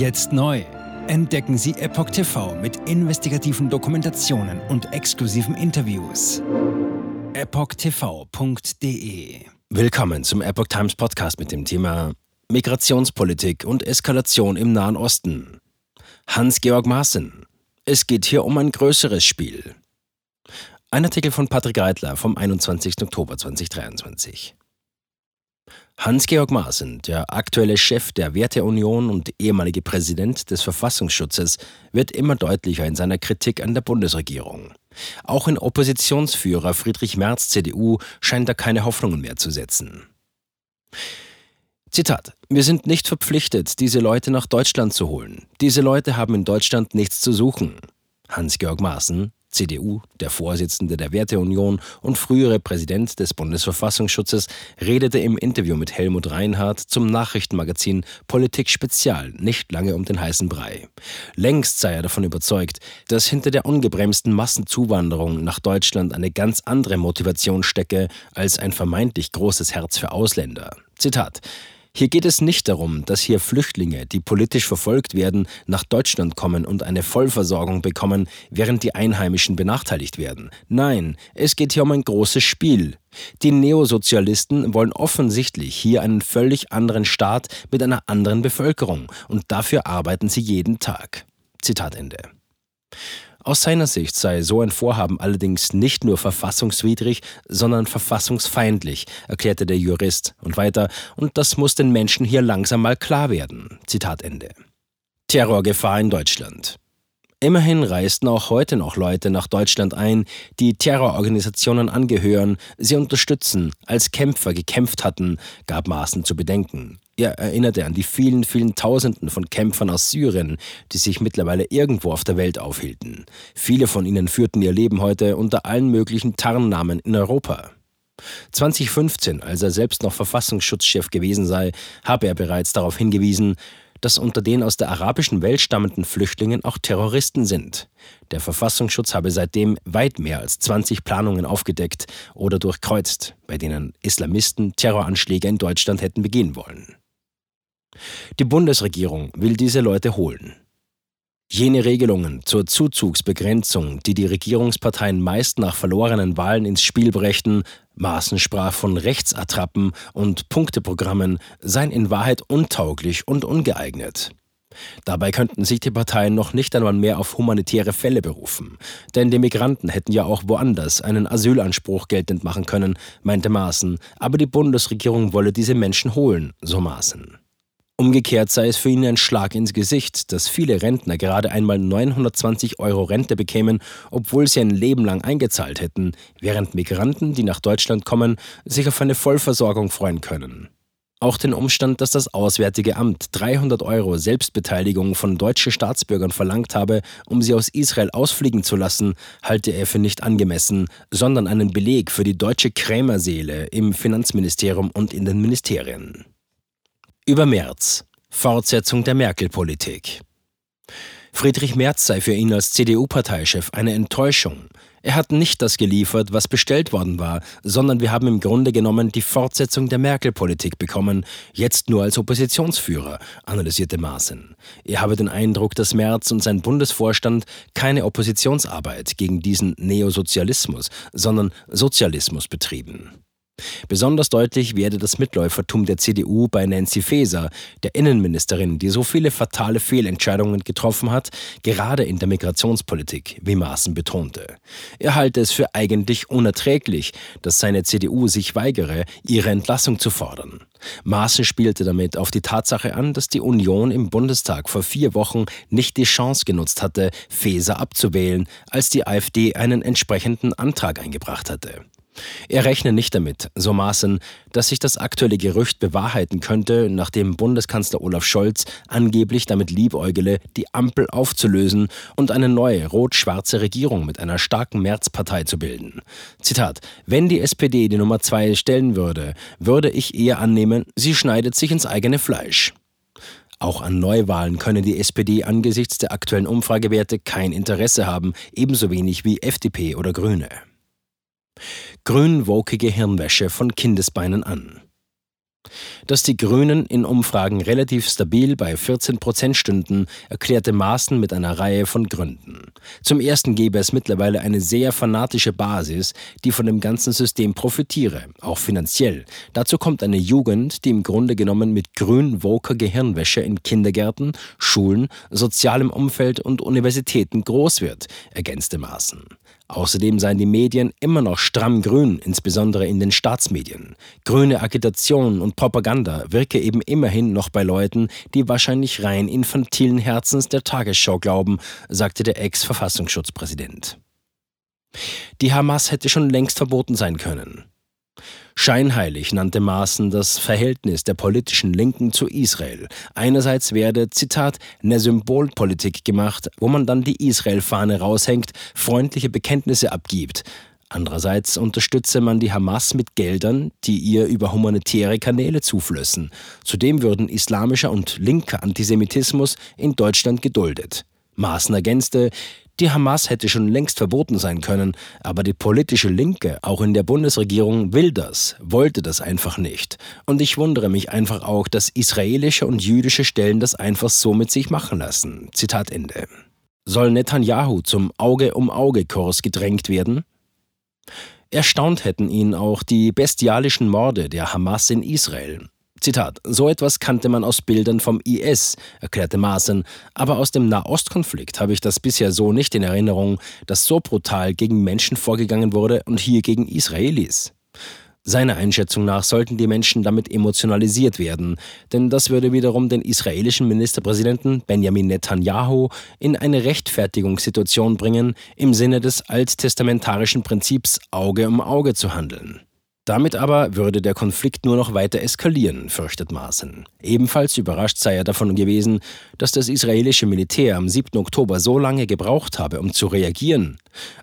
Jetzt neu. Entdecken Sie Epoch TV mit investigativen Dokumentationen und exklusiven Interviews. EpochTV.de Willkommen zum Epoch Times Podcast mit dem Thema Migrationspolitik und Eskalation im Nahen Osten. Hans-Georg Maaßen. Es geht hier um ein größeres Spiel. Ein Artikel von Patrick Reitler vom 21. Oktober 2023. Hans-Georg Maaßen, der aktuelle Chef der Werteunion und ehemalige Präsident des Verfassungsschutzes, wird immer deutlicher in seiner Kritik an der Bundesregierung. Auch in Oppositionsführer Friedrich Merz CDU scheint er keine Hoffnungen mehr zu setzen. Zitat: Wir sind nicht verpflichtet, diese Leute nach Deutschland zu holen. Diese Leute haben in Deutschland nichts zu suchen. Hans-Georg Maaßen, CDU, der Vorsitzende der Werteunion und frühere Präsident des Bundesverfassungsschutzes, redete im Interview mit Helmut Reinhardt zum Nachrichtenmagazin Politik Spezial nicht lange um den heißen Brei. Längst sei er davon überzeugt, dass hinter der ungebremsten Massenzuwanderung nach Deutschland eine ganz andere Motivation stecke als ein vermeintlich großes Herz für Ausländer. Zitat hier geht es nicht darum, dass hier Flüchtlinge, die politisch verfolgt werden, nach Deutschland kommen und eine Vollversorgung bekommen, während die Einheimischen benachteiligt werden. Nein, es geht hier um ein großes Spiel. Die Neosozialisten wollen offensichtlich hier einen völlig anderen Staat mit einer anderen Bevölkerung und dafür arbeiten sie jeden Tag. Zitat Ende. Aus seiner Sicht sei so ein Vorhaben allerdings nicht nur verfassungswidrig, sondern verfassungsfeindlich, erklärte der Jurist und weiter, und das muss den Menschen hier langsam mal klar werden. Zitat Ende. Terrorgefahr in Deutschland. Immerhin reisten auch heute noch Leute nach Deutschland ein, die Terrororganisationen angehören, sie unterstützen, als Kämpfer gekämpft hatten, gab Maaßen zu bedenken. Er erinnerte an die vielen, vielen Tausenden von Kämpfern aus Syrien, die sich mittlerweile irgendwo auf der Welt aufhielten. Viele von ihnen führten ihr Leben heute unter allen möglichen Tarnnamen in Europa. 2015, als er selbst noch Verfassungsschutzchef gewesen sei, habe er bereits darauf hingewiesen, dass unter den aus der arabischen Welt stammenden Flüchtlingen auch Terroristen sind. Der Verfassungsschutz habe seitdem weit mehr als 20 Planungen aufgedeckt oder durchkreuzt, bei denen Islamisten Terroranschläge in Deutschland hätten begehen wollen. Die Bundesregierung will diese Leute holen. Jene Regelungen zur Zuzugsbegrenzung, die die Regierungsparteien meist nach verlorenen Wahlen ins Spiel brächten, Maaßen sprach von Rechtsattrappen und Punkteprogrammen, seien in Wahrheit untauglich und ungeeignet. Dabei könnten sich die Parteien noch nicht einmal mehr auf humanitäre Fälle berufen, denn die Migranten hätten ja auch woanders einen Asylanspruch geltend machen können, meinte Maaßen, aber die Bundesregierung wolle diese Menschen holen, so Maaßen. Umgekehrt sei es für ihn ein Schlag ins Gesicht, dass viele Rentner gerade einmal 920 Euro Rente bekämen, obwohl sie ein Leben lang eingezahlt hätten, während Migranten, die nach Deutschland kommen, sich auf eine Vollversorgung freuen können. Auch den Umstand, dass das Auswärtige Amt 300 Euro Selbstbeteiligung von deutschen Staatsbürgern verlangt habe, um sie aus Israel ausfliegen zu lassen, halte er für nicht angemessen, sondern einen Beleg für die deutsche Krämerseele im Finanzministerium und in den Ministerien. Über Merz. Fortsetzung der Merkel-Politik. Friedrich Merz sei für ihn als CDU-Parteichef eine Enttäuschung. Er hat nicht das geliefert, was bestellt worden war, sondern wir haben im Grunde genommen die Fortsetzung der Merkel-Politik bekommen, jetzt nur als Oppositionsführer, analysierte Maaßen. Er habe den Eindruck, dass Merz und sein Bundesvorstand keine Oppositionsarbeit gegen diesen Neosozialismus, sondern Sozialismus betrieben. Besonders deutlich werde das Mitläufertum der CDU bei Nancy Faeser, der Innenministerin, die so viele fatale Fehlentscheidungen getroffen hat, gerade in der Migrationspolitik, wie Maaßen betonte. Er halte es für eigentlich unerträglich, dass seine CDU sich weigere, ihre Entlassung zu fordern. Maaßen spielte damit auf die Tatsache an, dass die Union im Bundestag vor vier Wochen nicht die Chance genutzt hatte, Faeser abzuwählen, als die AfD einen entsprechenden Antrag eingebracht hatte. Er rechne nicht damit, so Maaßen, dass sich das aktuelle Gerücht bewahrheiten könnte, nachdem Bundeskanzler Olaf Scholz angeblich damit liebäugele, die Ampel aufzulösen und eine neue rot-schwarze Regierung mit einer starken Märzpartei zu bilden. Zitat: Wenn die SPD die Nummer zwei stellen würde, würde ich eher annehmen, sie schneidet sich ins eigene Fleisch. Auch an Neuwahlen könne die SPD angesichts der aktuellen Umfragewerte kein Interesse haben, ebenso wenig wie FDP oder Grüne grünwokige Hirnwäsche von Kindesbeinen an. Dass die Grünen in Umfragen relativ stabil bei 14 Prozent stünden, erklärte Maaßen mit einer Reihe von Gründen. Zum ersten gebe es mittlerweile eine sehr fanatische Basis, die von dem ganzen System profitiere, auch finanziell. Dazu kommt eine Jugend, die im Grunde genommen mit grün-woker Gehirnwäsche in Kindergärten, Schulen, sozialem Umfeld und Universitäten groß wird, ergänzte Maaßen. Außerdem seien die Medien immer noch stramm grün, insbesondere in den Staatsmedien. Grüne Agitation und Propaganda wirke eben immerhin noch bei Leuten, die wahrscheinlich rein infantilen Herzens der Tagesschau glauben, sagte der Ex-Verfassungsschutzpräsident. Die Hamas hätte schon längst verboten sein können. Scheinheilig nannte Maaßen das Verhältnis der politischen Linken zu Israel. Einerseits werde, Zitat, eine Symbolpolitik gemacht, wo man dann die Israel-Fahne raushängt, freundliche Bekenntnisse abgibt. Andererseits unterstütze man die Hamas mit Geldern, die ihr über humanitäre Kanäle zuflössen. Zudem würden islamischer und linker Antisemitismus in Deutschland geduldet. Maaßen ergänzte, die Hamas hätte schon längst verboten sein können, aber die politische Linke, auch in der Bundesregierung, will das, wollte das einfach nicht. Und ich wundere mich einfach auch, dass israelische und jüdische Stellen das einfach so mit sich machen lassen. Zitat Ende. Soll Netanyahu zum Auge-um-Auge-Kurs gedrängt werden? Erstaunt hätten ihn auch die bestialischen Morde der Hamas in Israel. Zitat, so etwas kannte man aus Bildern vom IS, erklärte Maaßen, aber aus dem Nahostkonflikt habe ich das bisher so nicht in Erinnerung, dass so brutal gegen Menschen vorgegangen wurde und hier gegen Israelis. Seiner Einschätzung nach sollten die Menschen damit emotionalisiert werden, denn das würde wiederum den israelischen Ministerpräsidenten Benjamin Netanyahu in eine Rechtfertigungssituation bringen, im Sinne des alttestamentarischen Prinzips Auge um Auge zu handeln. Damit aber würde der Konflikt nur noch weiter eskalieren, fürchtet Maaßen. Ebenfalls überrascht sei er davon gewesen, dass das israelische Militär am 7. Oktober so lange gebraucht habe, um zu reagieren.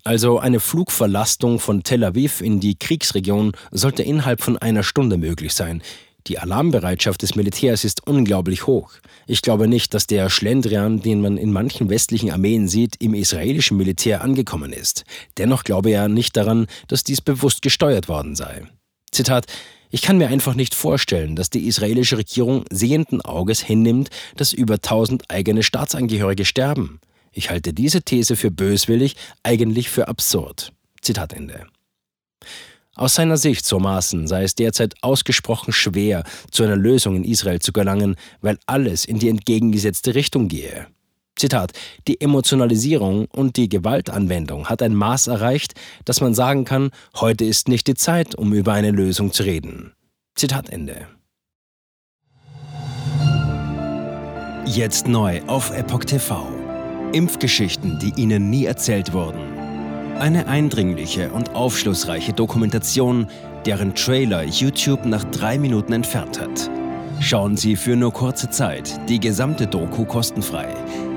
Also eine Flugverlastung von Tel Aviv in die Kriegsregion sollte innerhalb von einer Stunde möglich sein. Die Alarmbereitschaft des Militärs ist unglaublich hoch. Ich glaube nicht, dass der Schlendrian, den man in manchen westlichen Armeen sieht, im israelischen Militär angekommen ist. Dennoch glaube er nicht daran, dass dies bewusst gesteuert worden sei. Zitat, ich kann mir einfach nicht vorstellen, dass die israelische Regierung sehenden Auges hinnimmt, dass über 1000 eigene Staatsangehörige sterben. Ich halte diese These für böswillig, eigentlich für absurd. Zitat Ende. Aus seiner Sicht, so Maßen, sei es derzeit ausgesprochen schwer, zu einer Lösung in Israel zu gelangen, weil alles in die entgegengesetzte Richtung gehe. Zitat, die Emotionalisierung und die Gewaltanwendung hat ein Maß erreicht, dass man sagen kann, heute ist nicht die Zeit, um über eine Lösung zu reden. Zitat Ende. Jetzt neu auf Epoch TV. Impfgeschichten, die Ihnen nie erzählt wurden. Eine eindringliche und aufschlussreiche Dokumentation, deren Trailer YouTube nach drei Minuten entfernt hat. Schauen Sie für nur kurze Zeit die gesamte Doku kostenfrei